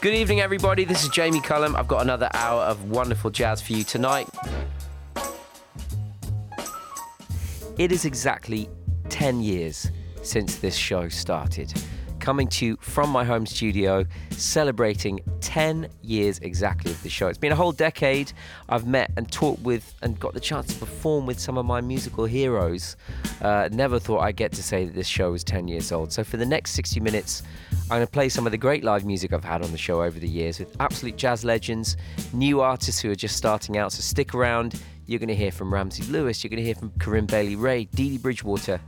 Good evening, everybody. This is Jamie Cullum. I've got another hour of wonderful jazz for you tonight. It is exactly 10 years since this show started. Coming to you from my home studio, celebrating 10 years exactly of the show. It's been a whole decade. I've met and talked with and got the chance to perform with some of my musical heroes. Uh, never thought I'd get to say that this show was 10 years old. So, for the next 60 minutes, I'm going to play some of the great live music I've had on the show over the years with absolute jazz legends, new artists who are just starting out. So, stick around. You're going to hear from Ramsey Lewis, you're going to hear from Corinne Bailey Rae, Dee Dee Bridgewater,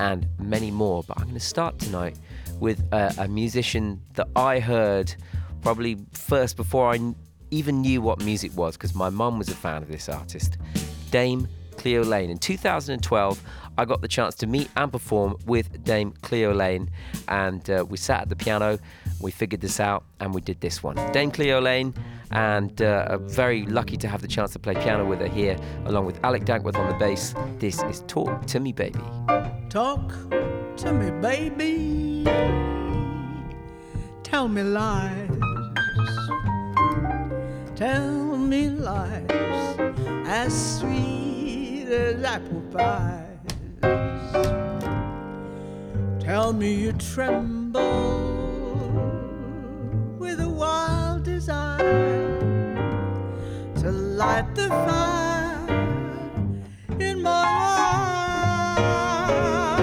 and many more. But I'm going to start tonight with a, a musician that I heard probably first before I even knew what music was because my mum was a fan of this artist, Dame Cleo Laine. In 2012, I got the chance to meet and perform with Dame Cleo Laine, and uh, we sat at the piano, we figured this out, and we did this one. Dame Cleo Laine, and uh, very lucky to have the chance to play piano with her here, along with Alec Dankworth on the bass. This is Talk to Me, Baby. Talk to me, baby. Tell me lies. Tell me lies as sweet as apple pie. Tell me you tremble with a wild desire to light the fire in my heart.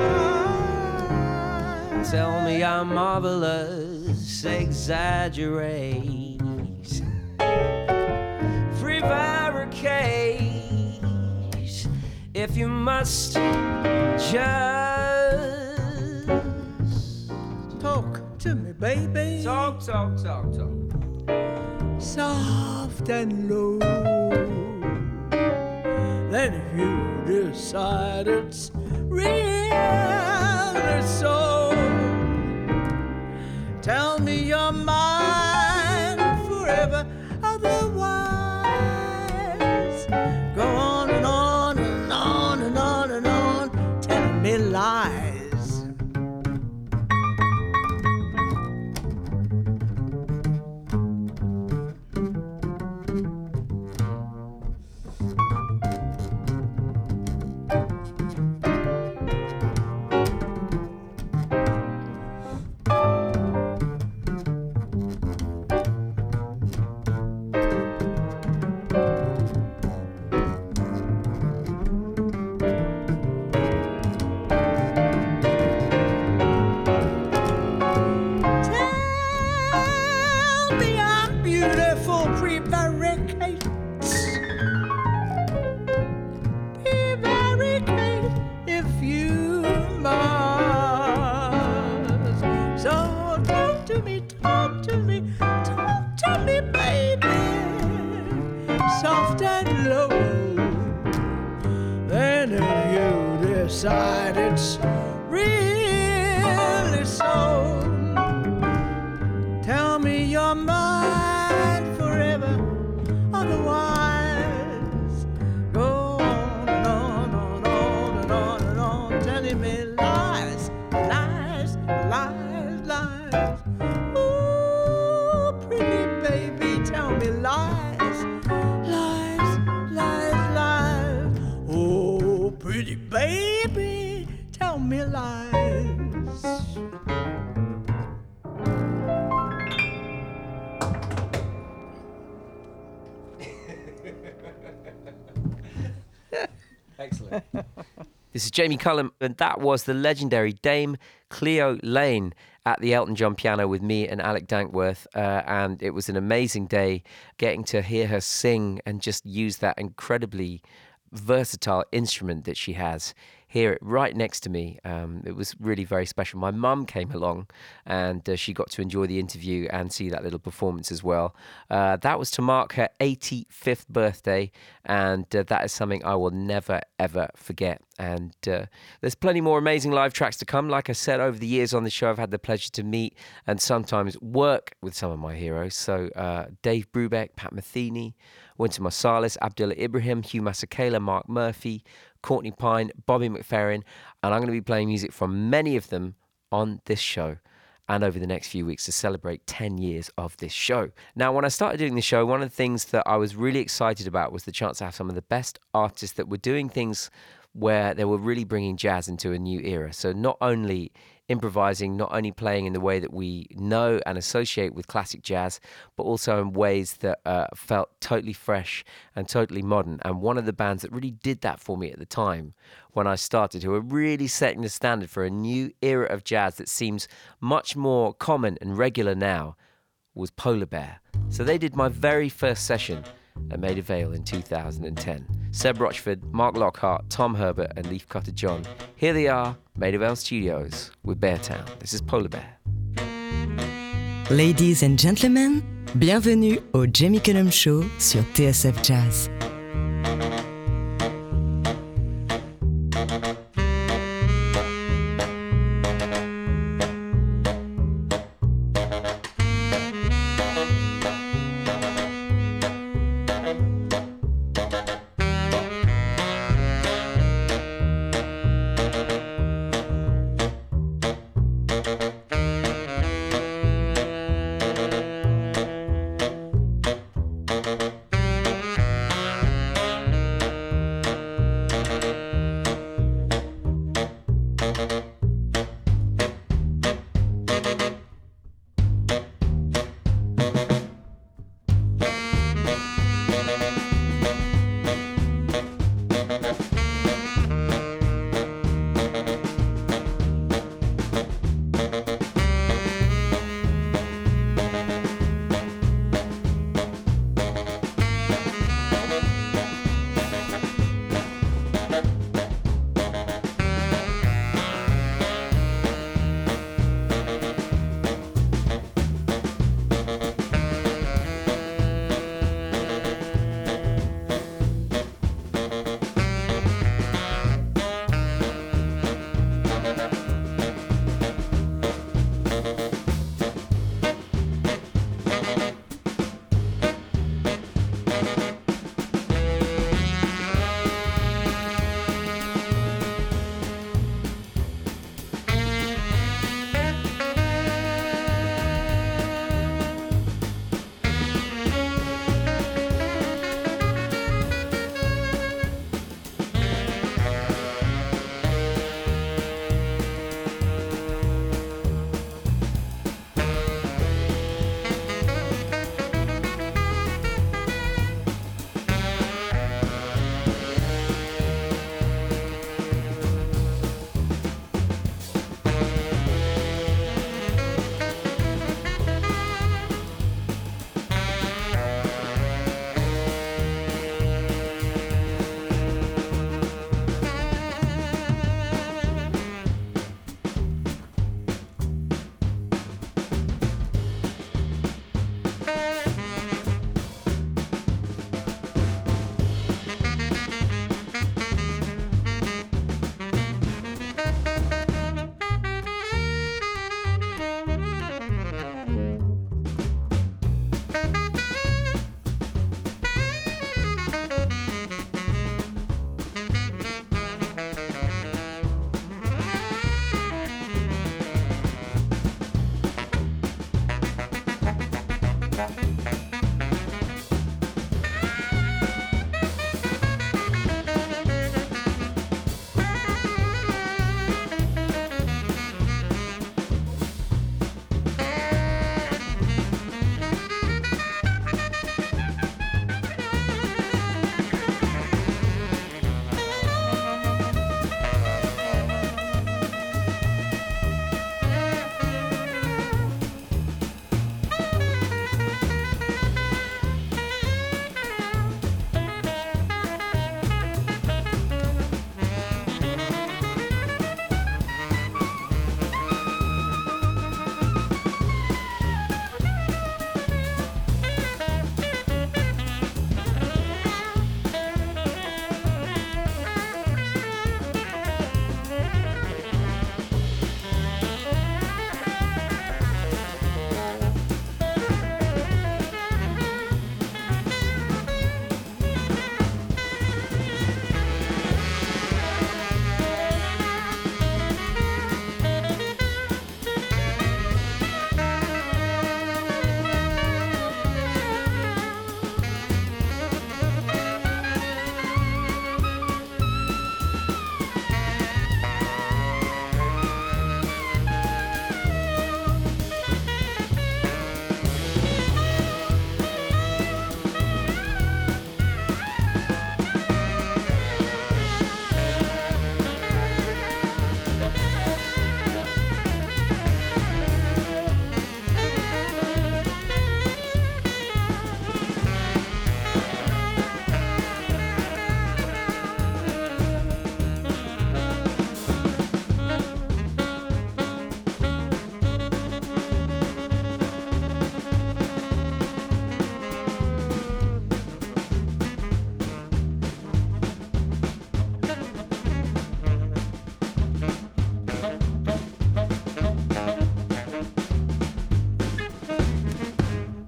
Tell me I'm marvelous, exaggerate. Prevaricate if you must just Talk to me, baby. talk, talk, talk, talk. soft and low. Then if you decide it's really so, tell me you're mine forever. Jamie Cullum, and that was the legendary Dame Cleo Laine at the Elton John piano with me and Alec Dankworth. Uh, and it was an amazing day getting to hear her sing and just use that incredibly versatile instrument that she has. Hear it right next to me. Um, it was really very special. My mum came along and uh, she got to enjoy the interview and see that little performance as well. Uh, that was to mark her 85th birthday, and uh, that is something I will never ever forget. And uh, there's plenty more amazing live tracks to come. Like I said, over the years on the show, I've had the pleasure to meet and sometimes work with some of my heroes. So uh, Dave Brubeck, Pat Metheny, Wynton Marsalis, Abdullah Ibrahim, Hugh Masekela, Mark Murphy, Courtney Pine, Bobby McFerrin, and I'm going to be playing music from many of them on this show. and over the next few weeks to celebrate 10 years of this show. Now, when I started doing the show, one of the things that I was really excited about was the chance to have some of the best artists that were doing things where they were really bringing jazz into a new era. So, not only improvising, not only playing in the way that we know and associate with classic jazz, but also in ways that uh, felt totally fresh and totally modern. And one of the bands that really did that for me at the time when I started, who were really setting the standard for a new era of jazz that seems much more common and regular now, was Polar Bear. So they did my very first session at Maida Vale in 2010. Seb Rochford, Mark Lockheart, Tom Herbert, and Leafcutter John. Here they are, Maida Vale Studios with Beartown. This is Polar Bear. Ladies and gentlemen, bienvenue au Jamie Cullum Show sur TSF Jazz.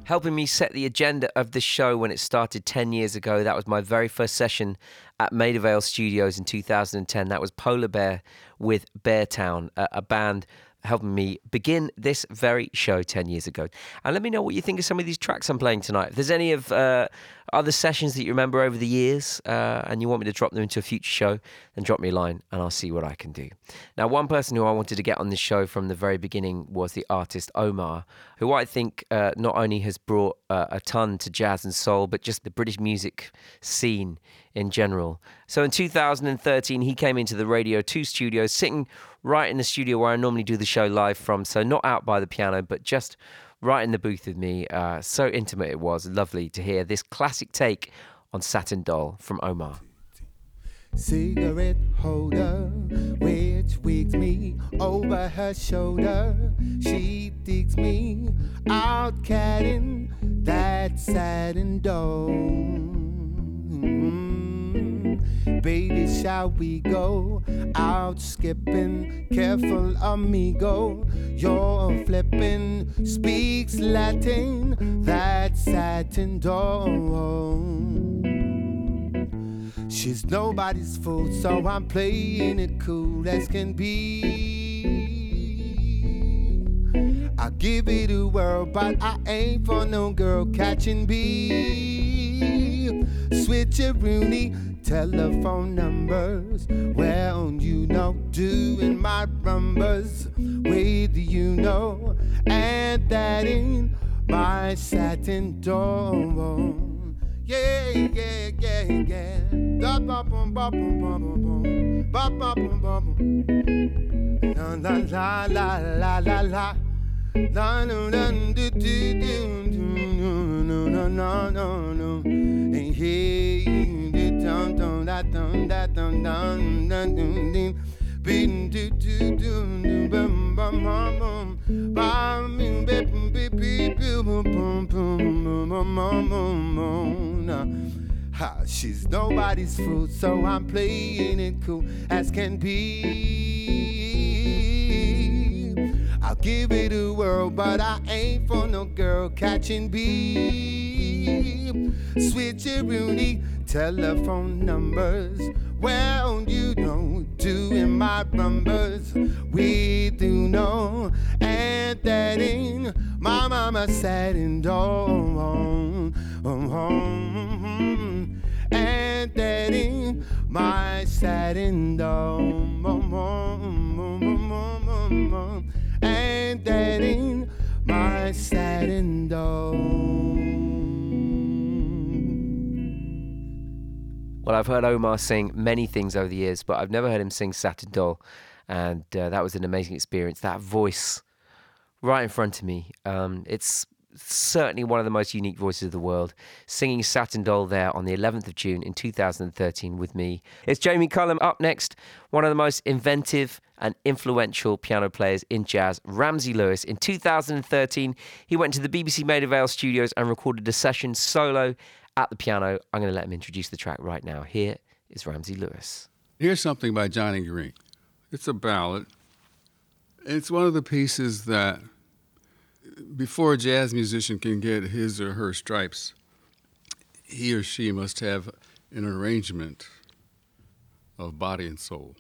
Helping me set the agenda of this show when it started 10 years ago. That was my very first session at Maida Vale Studios in 2010. That was Polar Bear with Beartown, a, a band helping me begin this very show 10 years ago. And let me know what you think of some of these tracks I'm playing tonight. If there's any of uh, other sessions that you remember over the years uh, and you want me to drop them into a future show, then drop me a line and I'll see what I can do. Now, one person who I wanted to get on this show from the very beginning was the artist Omar, who I think uh, not only has brought uh, a ton to jazz and soul, but just the British music scene in general. So in 2013, he came into the Radio 2 studios, sitting right in the studio where I normally do the show live from. So not out by the piano, but just right in the booth with me. Uh, so intimate it was. Lovely to hear this classic take on Satin Doll from Omar. Cigarette holder, which wigs me over her shoulder. She digs me out, catting that satin doll. Mm. Baby, shall we go out skipping? Careful, amigo. You're flipping, speaks Latin, that satin doll. She's nobody's fool, so I'm playing it cool as can be. I'll give it a whirl, but I ain't for no girl catching bee. Switch a Rooney, telephone numbers. Well, you know, doing my numbers. Wait, do you know? And that ain't my satin door. Yeah, yeah, yeah, yeah. Da ba bum ba bum ba bum bum. Ba ba bum ba bum. La la la la la la la. La no no do do do do no no no no no. And hey, do dum dum da dum da dum dum dum dum dum beating do do do do bum bum bum bum bum bum beep beep beep bum bum bum bum bum bum bum Ha, she's nobody's fool, so I'm playing it cool as can be. I'll give it a whirl, but I ain't for no girl catching bee. Switcheroony telephone numbers. Well, you don't do in my numbers. We do know, and that in my mama said and home, home, home, and that in my sad and home, home, home, and that in my sad and home. Well, I've heard Omar sing many things over the years, but I've never heard him sing Satin Doll. And uh, that was an amazing experience. That voice right in front of me. Um, it's certainly one of the most unique voices of the world, singing Satin Doll there on the 11th of June in 2013 with me. It's Jamie Cullum up next, one of the most inventive and influential piano players in jazz, Ramsey Lewis. In 2013, he went to the BBC Maida Vale studios and recorded a session solo at the piano. I'm going to let him introduce the track right now. Here is Ramsey Lewis. Here's something by Johnny Green. It's a ballad. It's one of the pieces that before a jazz musician can get his or her stripes, he or she must have an arrangement of body and soul.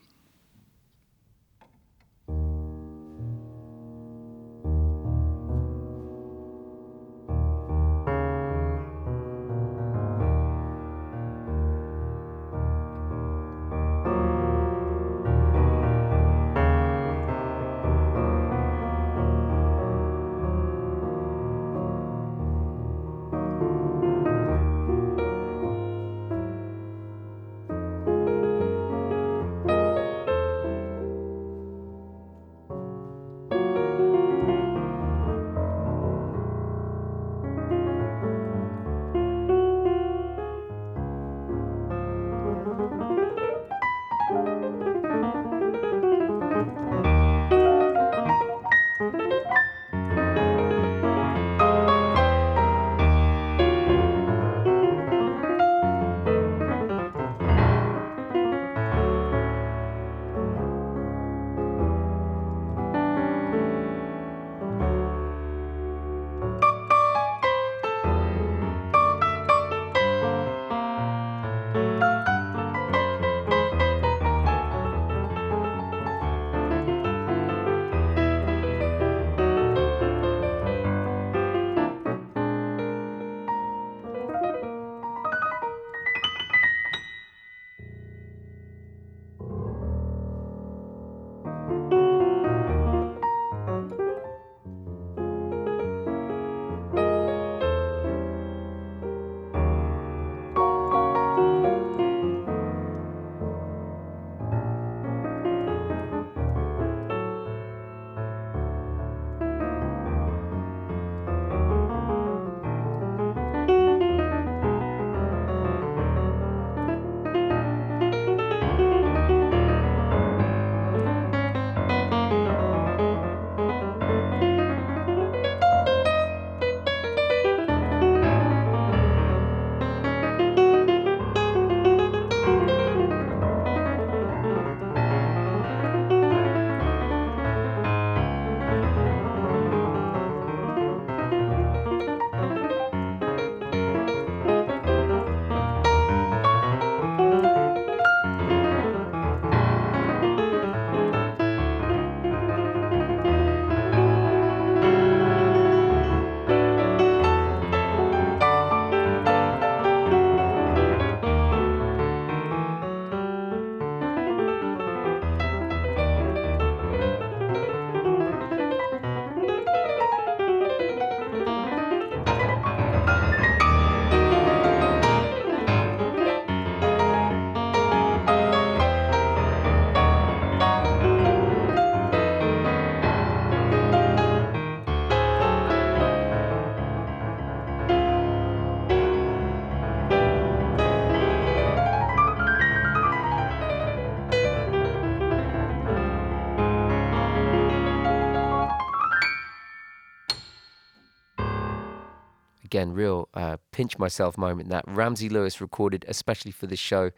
Again, real uh, pinch myself moment that Ramsey Lewis recorded especially for this show.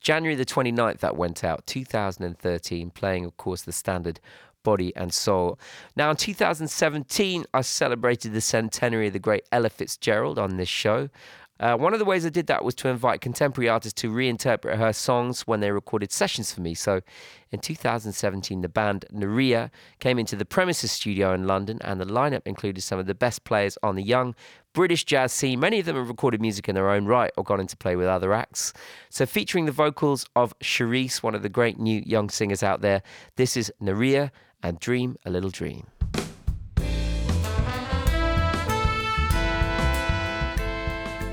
January the 29th, that went out, 2013, playing, of course, the standard body and soul. Now, in 2017, I celebrated the centenary of the great Ella Fitzgerald on this show. Uh, one of the ways I did that was to invite contemporary artists to reinterpret her songs when they recorded sessions for me. So in 2017, the band Nerija came into the Premises studio in London, and the lineup included some of the best players on the young British jazz scene. Many of them have recorded music in their own right or gone into play with other acts. So, featuring the vocals of Cherise, one of the great new young singers out there, this is Nerija and Dream a Little Dream.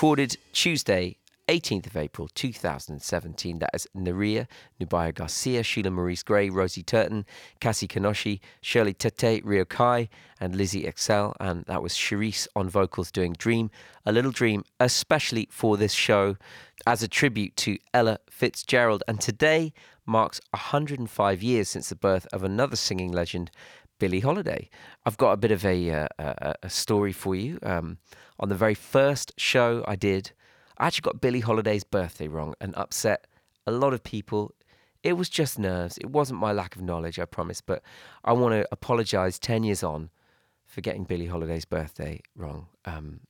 Recorded Tuesday, 18th of April 2017. That is Nerija, Nubya Garcia, Sheila Maurice Grey, Rosie Turton, Cassie Kinoshi, Shirley Tetteh, Rio Kai, and Lizy Exell. And that was Cherise on vocals doing Dream, a little dream, especially for this show as a tribute to Ella Fitzgerald. And today marks 105 years since the birth of another singing legend, Billie Holiday. I've got a bit of a, uh, a, a story for you. Um, on the very first show I did, I actually got Billie Holiday's birthday wrong and upset a lot of people. It was just nerves. It wasn't my lack of knowledge, I promise. But I want to apologize 10 years on for getting Billie Holiday's birthday wrong. Um,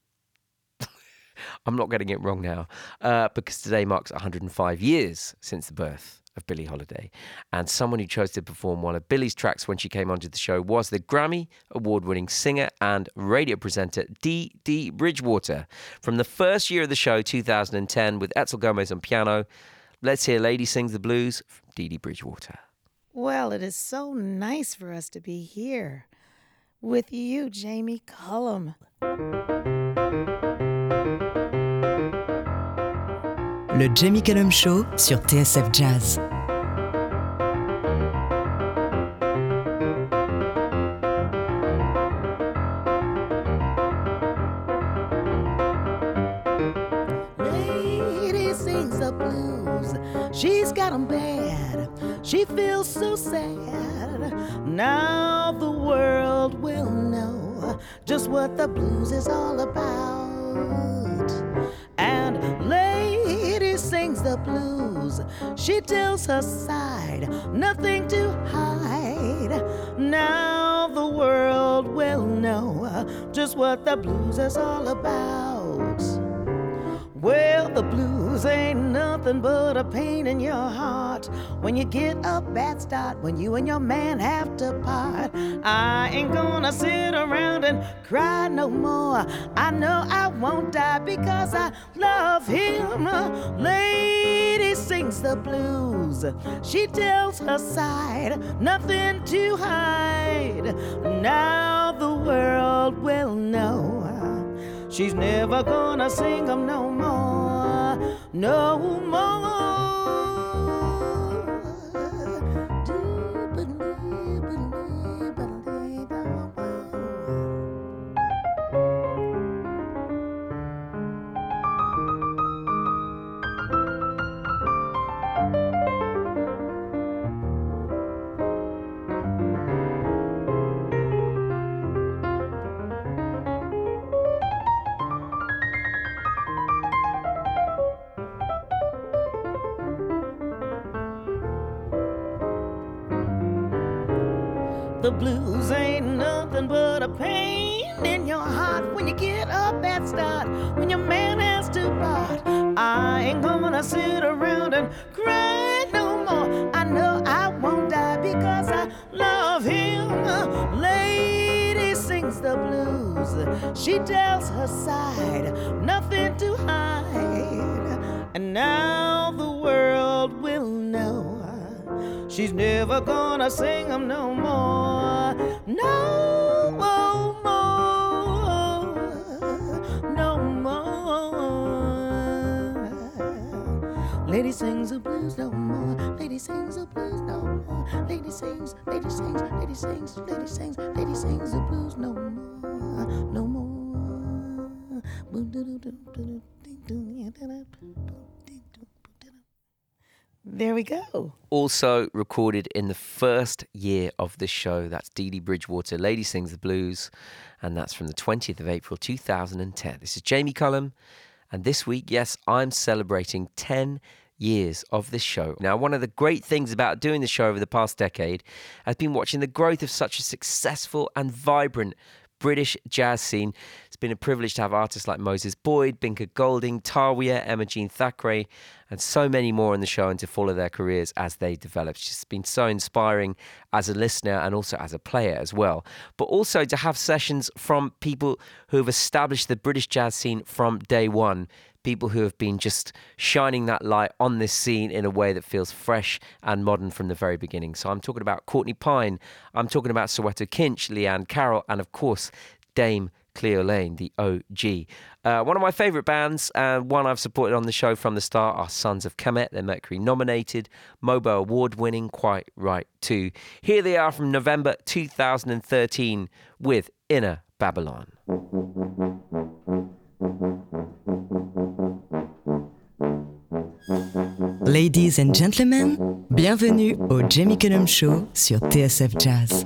I'm not getting it wrong now uh, because today marks 105 years since the birth of Billie Holiday. And someone who chose to perform one of Billie's tracks when she came onto the show was the Grammy award winning singer and radio presenter Dee Dee Bridgewater. From the first year of the show, 2010, with Edsel Gomez on piano, let's hear Lady Sings the Blues from Dee Dee Bridgewater. Well, it is so nice for us to be here with you, Jamie Cullum. Le Jamie Cullum Show sur TSF Jazz. Lady sings the blues. She's got 'em bad. She feels so sad. Now the world will know just what the blues is all about. And lady sings the blues. She tells her side, nothing to hide. Now the world will know just what the blues is all about. Well, the blues ain't nothing but a pain in your heart. When you get a bad start, when you and your man have to part. I ain't gonna sit around and cry no more. I know I won't die because I love him. Lady sings the blues. She tells her side, nothing to hide. Now the world will know. She's never gonna sing 'em no more, no more. Blues ain't nothing but a pain in your heart when you get a bad start, when your man has to part. I ain't gonna sit around and cry no more. I know I won't die because I love him. Lady sings the blues, she tells her side, nothing to hide. And now the world will know. She's never gonna sing 'em no Lady sings the blues no more. Lady sings the blues no more. Lady sings, lady sings, lady sings, lady sings, lady sings the blues no more. No more. There we go. Also recorded in the first year of the show. That's Dee Dee Bridgewater, Lady Sings the Blues, and that's from the 20th of April 2010. This is Jamie Cullum, and this week, yes, I'm celebrating 10 years of this show. Now, one of the great things about doing the show over the past decade has been watching the growth of such a successful and vibrant British jazz scene. It's been a privilege to have artists like Moses Boyd, Binker Golding, Tawia, Emma Jean Thackray, and so many more on the show and to follow their careers as they develop. It's just been so inspiring as a listener and also as a player as well. But also to have sessions from people who have established the British jazz scene from day one people who have been just shining that light on this scene in a way that feels fresh and modern from the very beginning. So I'm talking about Courtney Pine, I'm talking about Soweto Kinch, Liane Carroll, and of course, Dame Cleo Laine, the OG. Uh, one of my favourite bands, and one I've supported on the show from the start, are Sons of Kemet. They're Mercury nominated, Mobo Award winning, quite right too. Here they are from November 2013 with Inner Babylon. Ladies and gentlemen, bienvenue au Jamie Cullum Show sur TSF Jazz.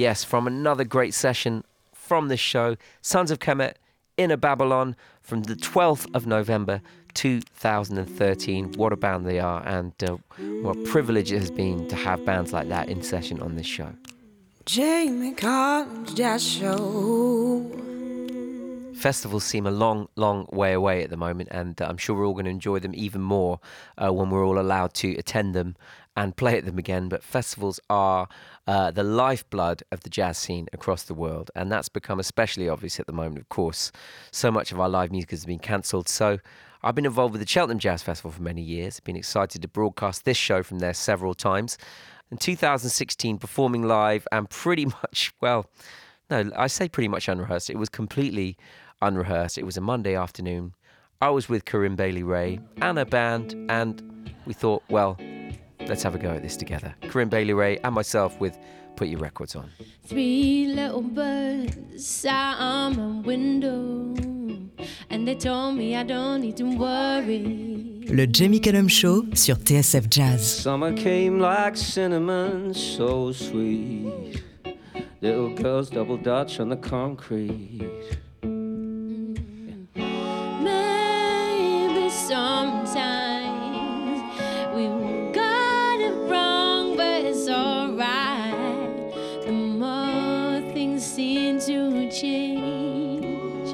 Yes, from another great session from this show, Sons of Kemet, Inner Babylon, from the 12th of November 2013. What a band they are, and uh, what a privilege it has been to have bands like that in session on this show. Jamie Cullum's Jazz Show. Festivals seem a long, long way away at the moment, and uh, I'm sure we're all going to enjoy them even more uh, when we're all allowed to attend them and play at them again. But festivals are uh, the lifeblood of the jazz scene across the world, and that's become especially obvious at the moment, of course. So much of our live music has been cancelled. So I've been involved with the Cheltenham Jazz Festival for many years, been excited to broadcast this show from there several times. In 2016, performing live and pretty much, well, no, I say pretty much unrehearsed. It was completely unrehearsed. It was a Monday afternoon. I was with Corinne Bailey Rae and a band, and we thought, well, let's have a go at this together. Corinne Bailey Rae and myself with Put Your Records On. Three little birds sat on my window, and they told me I don't need to worry. Le Jamie Cullum Show sur TSF Jazz. Summer came like cinnamon, so sweet. Little girls double dutch on the concrete. Maybe sometimes we change,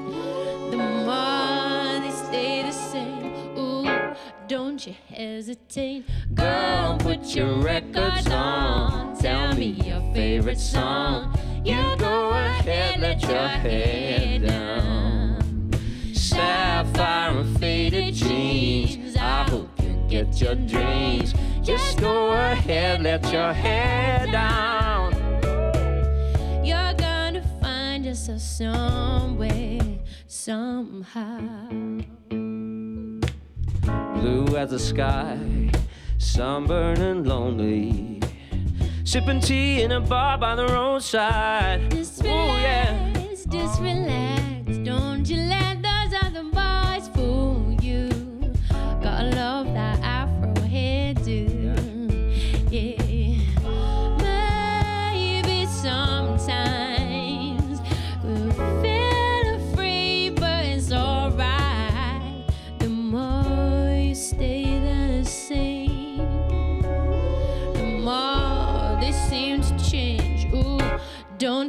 the more they stay the same. Ooh, don't you hesitate, girl. Put your records on. Tell me your favorite song. You go ahead, let your head down. Sapphire and faded jeans. I hope you get your dreams. Just go ahead, let your head down. Find yourself somewhere, somehow. Blue as the sky, sunburned and lonely. Sipping tea in a bar by the roadside. Just Ooh, yeah. relax.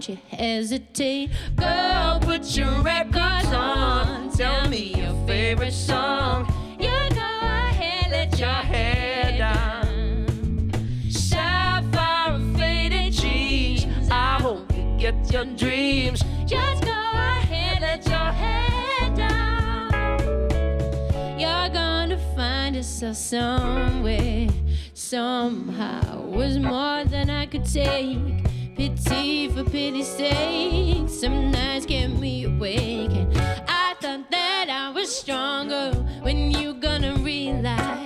Don't you hesitate, girl. Put your records on. Tell me your favorite song. You go ahead, let your head down. Sapphire faded jeans. I hope you get your dreams. Just go ahead, let your head down. You're gonna find yourself somewhere, somehow. Was more than I could take. Pity for pity's sake. Some nights kept me awake, and I thought that I was stronger. When you gonna realize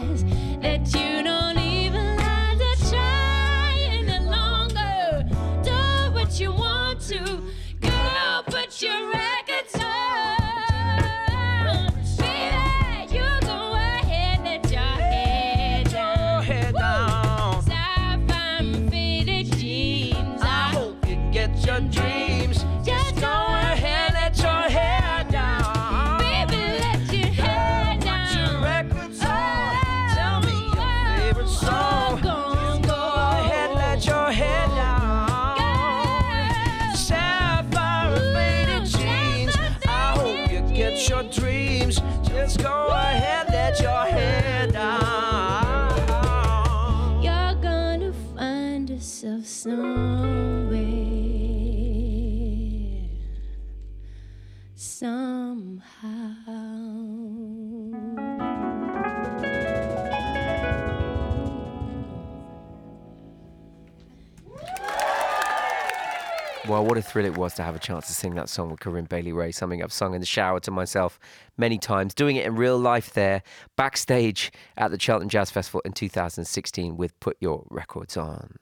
what a thrill it was to have a chance to sing that song with Corinne Bailey Rae, something I've sung in the shower to myself many times, doing it in real life there, backstage at the Cheltenham Jazz Festival in 2016 with Put Your Records On.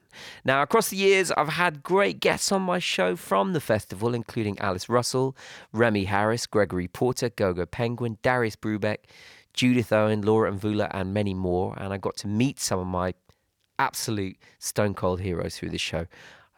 Now, across the years, I've had great guests on my show from the festival, including Alice Russell, Remi Harris, Gregory Porter, Gogo Penguin, Darius Brubeck, Judith Owen, Laura Mvula, and many more. And I got to meet some of my absolute stone cold heroes through this show.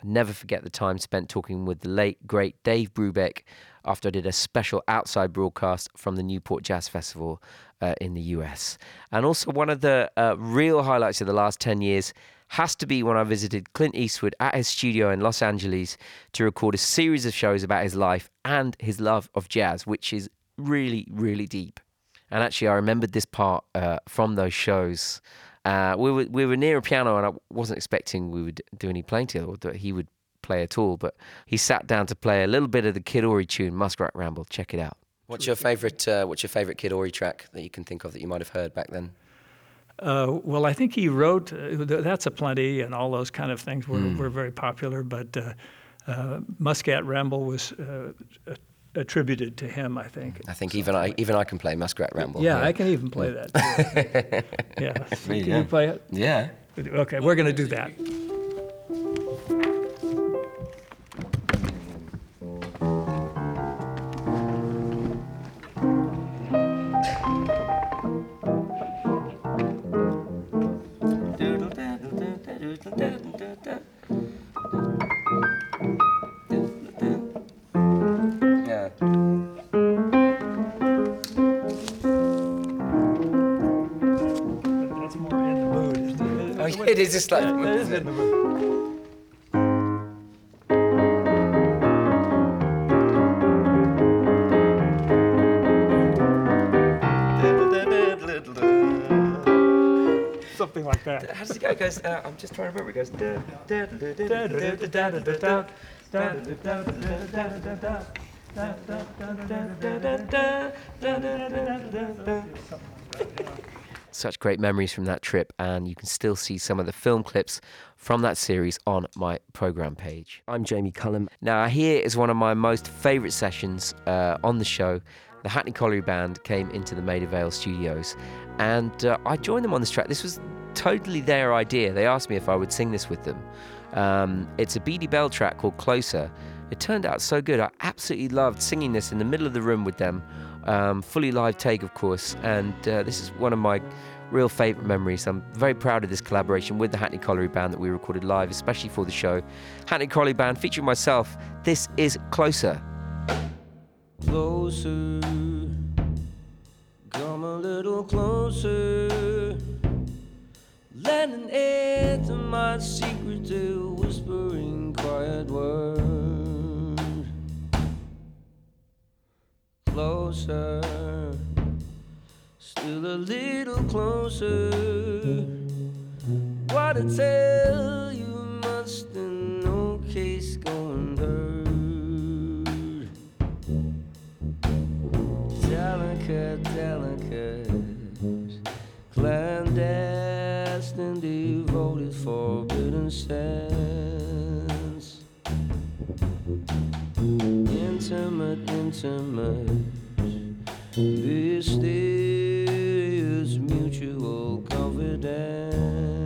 I never forget the time spent talking with the late, great Dave Brubeck after I did a special outside broadcast from the Newport Jazz Festival uh, in the US. And also, one of the uh, real highlights of the last 10 years has to be when I visited Clint Eastwood at his studio in Los Angeles to record a series of shows about his life and his love of jazz, which is really, really deep. And actually, I remembered this part uh, from those shows. Uh, we were we were near a piano, and I wasn't expecting we would do any playing together, or that he would play at all. But he sat down to play a little bit of the Kid Ory tune, Muskrat Ramble. Check it out. What's your favorite? Uh, what's your favorite Kid Ory track that you can think of that you might have heard back then? Uh, well, I think he wrote uh, "That's a Plenty" and all those kind of things were, were very popular. But uh, uh, Muskrat Ramble was uh, a- attributed to him, I think. I think even I even I can play Muskrat Ramble. Yeah, I can even play that. too. yeah, can Yeah. you play it? Yeah. Okay, we're going to do that. Yeah, it is just like. That is in the mood. Something like that. How does it go? It goes. Uh, I'm just trying to remember. It goes. da, da, da, da, Such great memories from that trip, and you can still see some of the film clips from that series on my program page. I'm Jamie Cullum. Now, here is one of my most favourite sessions uh, on the show. The Hackney Colliery Band came into the Maida Vale studios, and uh, I joined them on this track. This was totally their idea. They asked me if I would sing this with them. Um, it's a Beady Belle track called Closer. It turned out so good. I absolutely loved singing this in the middle of the room with them. Um, fully live take, of course. And uh, this is one of my real favourite memories. I'm very proud of this collaboration with the Hackney Colliery Band that we recorded live, especially for the show. Hackney Colliery Band featuring myself. This is Closer. Closer, come a little closer. Lend an ear to my secret to whispering quiet word. Closer, still a little closer. What to tell you must in no case go unheard. Delicate, delicate, clandestine, devoted, forbidden sense. Intimate, intimate, this is mutual confidence.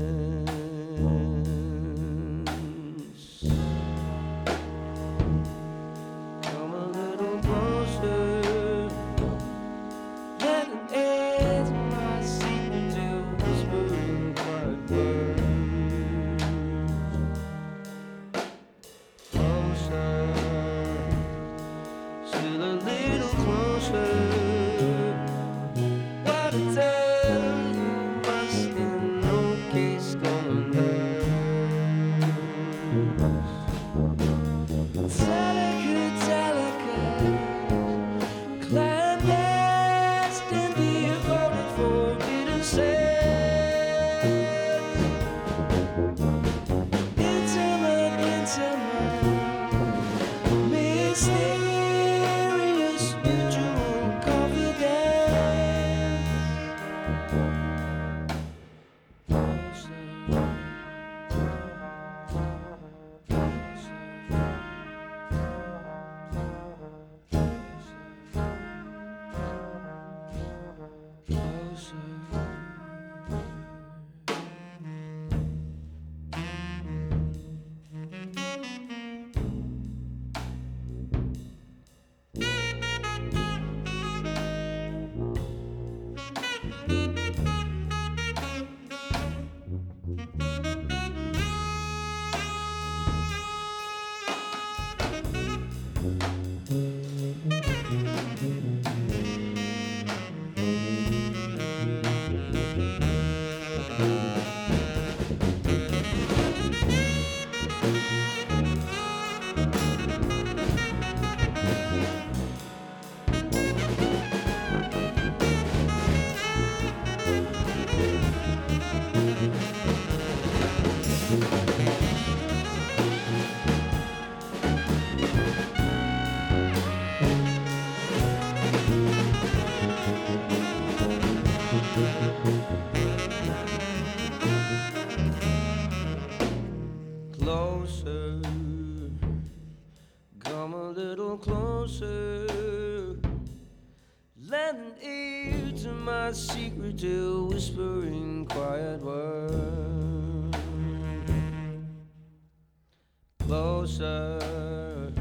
Closer,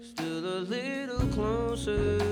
still a little closer.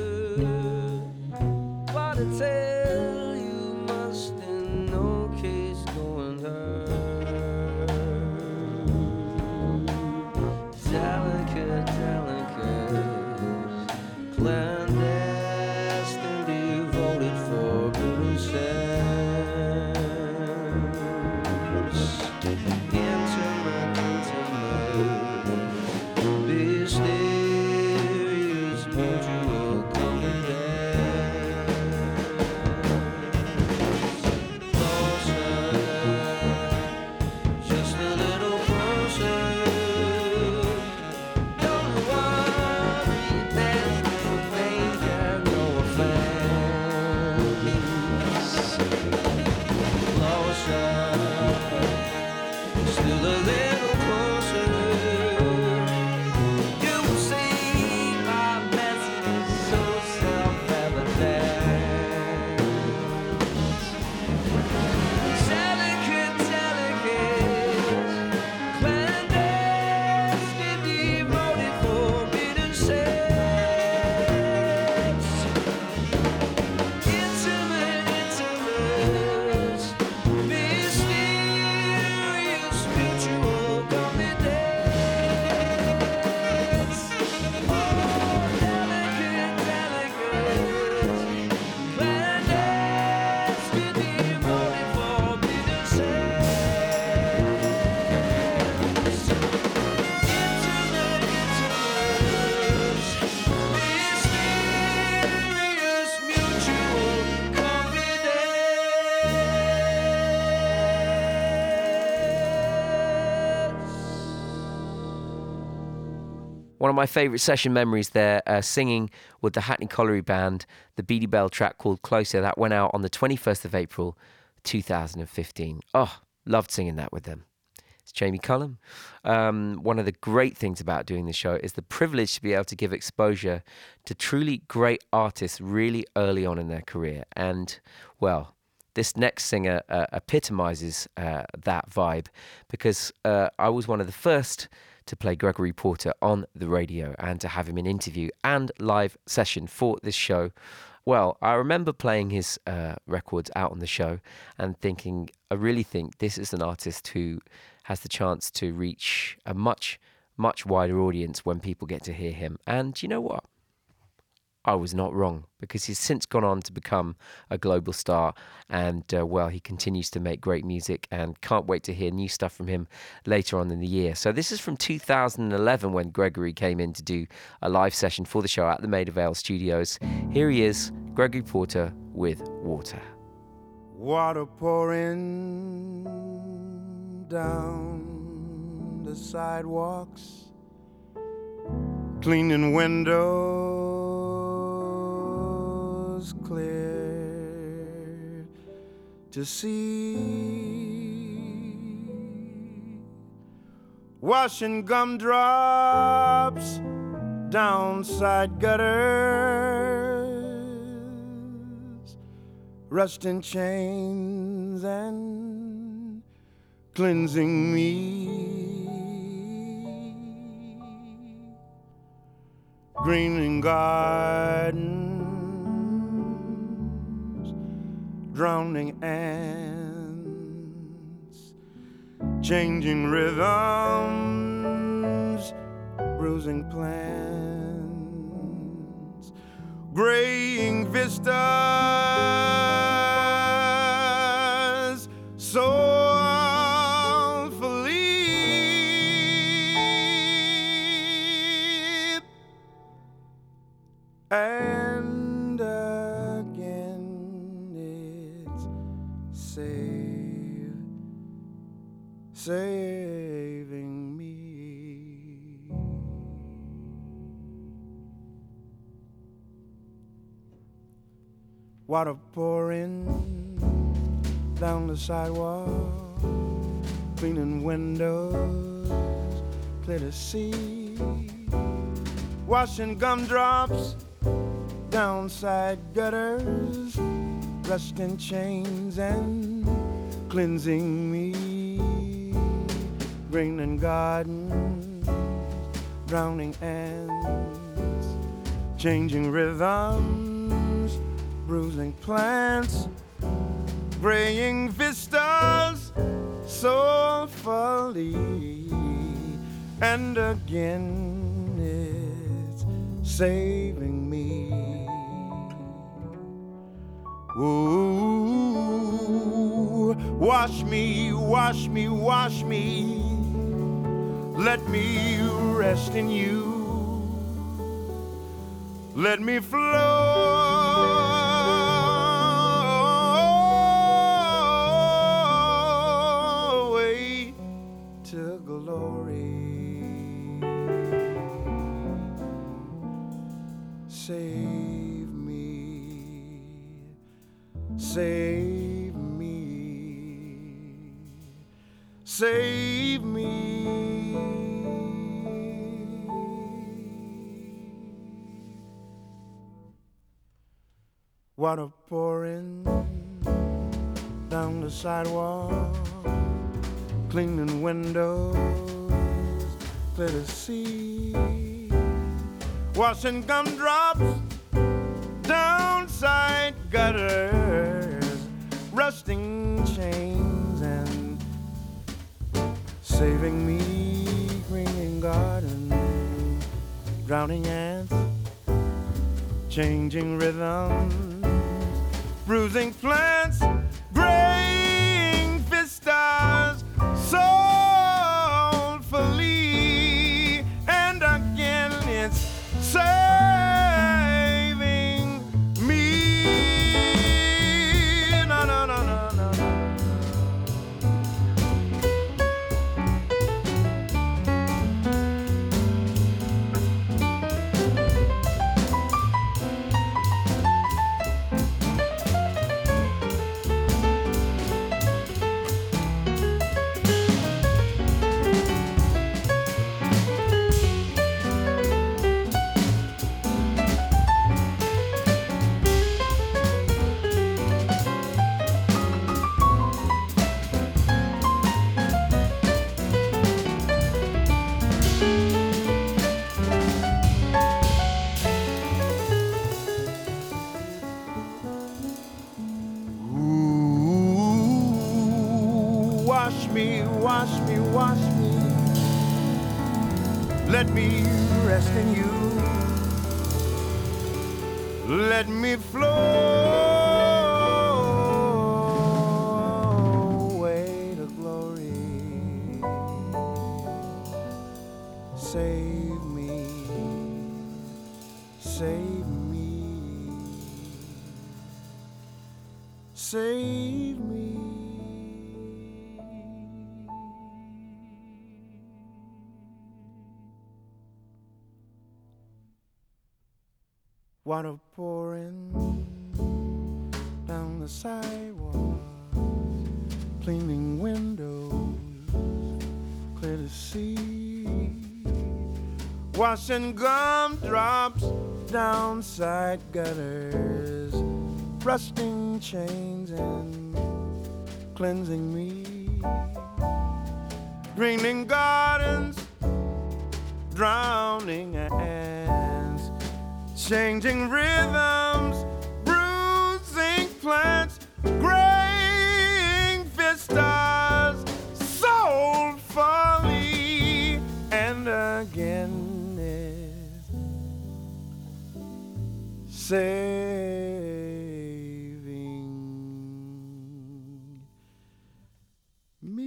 One of my favourite session memories there, uh, singing with the Hackney Colliery Band, the Beady Belle track called Closer, that went out on the 21st of April 2015. Oh, loved singing that with them. It's Jamie Cullum. Um, one of the great things about doing the show is the privilege to be able to give exposure to truly great artists really early on in their career. And, well, this next singer uh, epitomizes uh, that vibe because uh, I was one of the first to play Gregory Porter on the radio and to have him in interview and live session for this show. Well, I remember playing his uh, records out on the show and thinking, I really think this is an artist who has the chance to reach a much, much wider audience when people get to hear him. And you know what? I was not wrong because he's since gone on to become a global star. And uh, well, he continues to make great music and can't wait to hear new stuff from him later on in the year. So, this is from 2011 when Gregory came in to do a live session for the show at the Maida Vale studios. Here he is, Gregory Porter with Water. Water pouring down the sidewalks, cleaning windows clear to see, washing gumdrops down side gutters rusting chains and cleansing me. green Greening gardens, drowning ants, changing rhythms, bruising plants graying vistas saving me. Water pouring down the sidewalk, cleaning windows, clear to see, washing gumdrops down side gutters, rusting chains and cleansing me, raining gardens, drowning ants, changing rhythms, bruising plants, graying vistas, soulfully, and again it's saving me. Ooh, wash me, wash me, wash me. Let me rest in you. Let me flow Water pouring down the sidewalk, cleaning windows, clear to see, washing gumdrops down side gutters, rusting chains and saving me, greening garden, drowning ants, changing rhythms, bruising plants, graying washing gumdrops down side gutters, rusting chains and cleansing me, greening gardens, drowning ants, changing rhythms, bruising plants, saving me.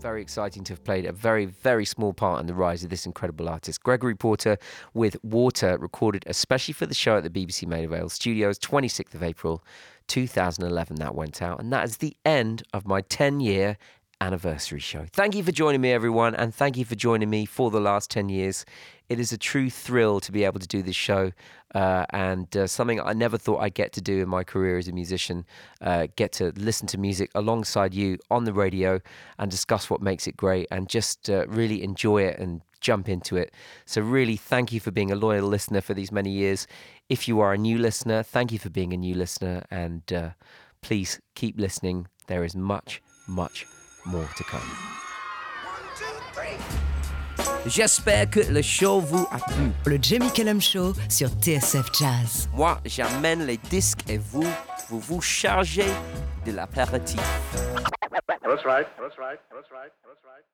Very exciting to have played a very, very small part in the rise of this incredible artist. Gregory Porter with Water, recorded especially for the show at the BBC Maida Vale Studios, 26th of April 2011. That went out. And that is the end of my 10 year anniversary show. Thank you for joining me, everyone, and thank you for joining me for the last 10 years. It is a true thrill to be able to do this show uh, and uh, something I never thought I'd get to do in my career as a musician. Uh, get to listen to music alongside you on the radio and discuss what makes it great and just uh, really enjoy it and jump into it. So, really, thank you for being a loyal listener for these many years. If you are a new listener, thank you for being a new listener and uh, please keep listening. There is much, much more to come. J'espère que le show vous a plu. Le Jamie Cullum Show sur TSF Jazz. Moi, j'amène les disques et vous, vous vous chargez de l'apéritif. That's right. That's right. That's right. That's right.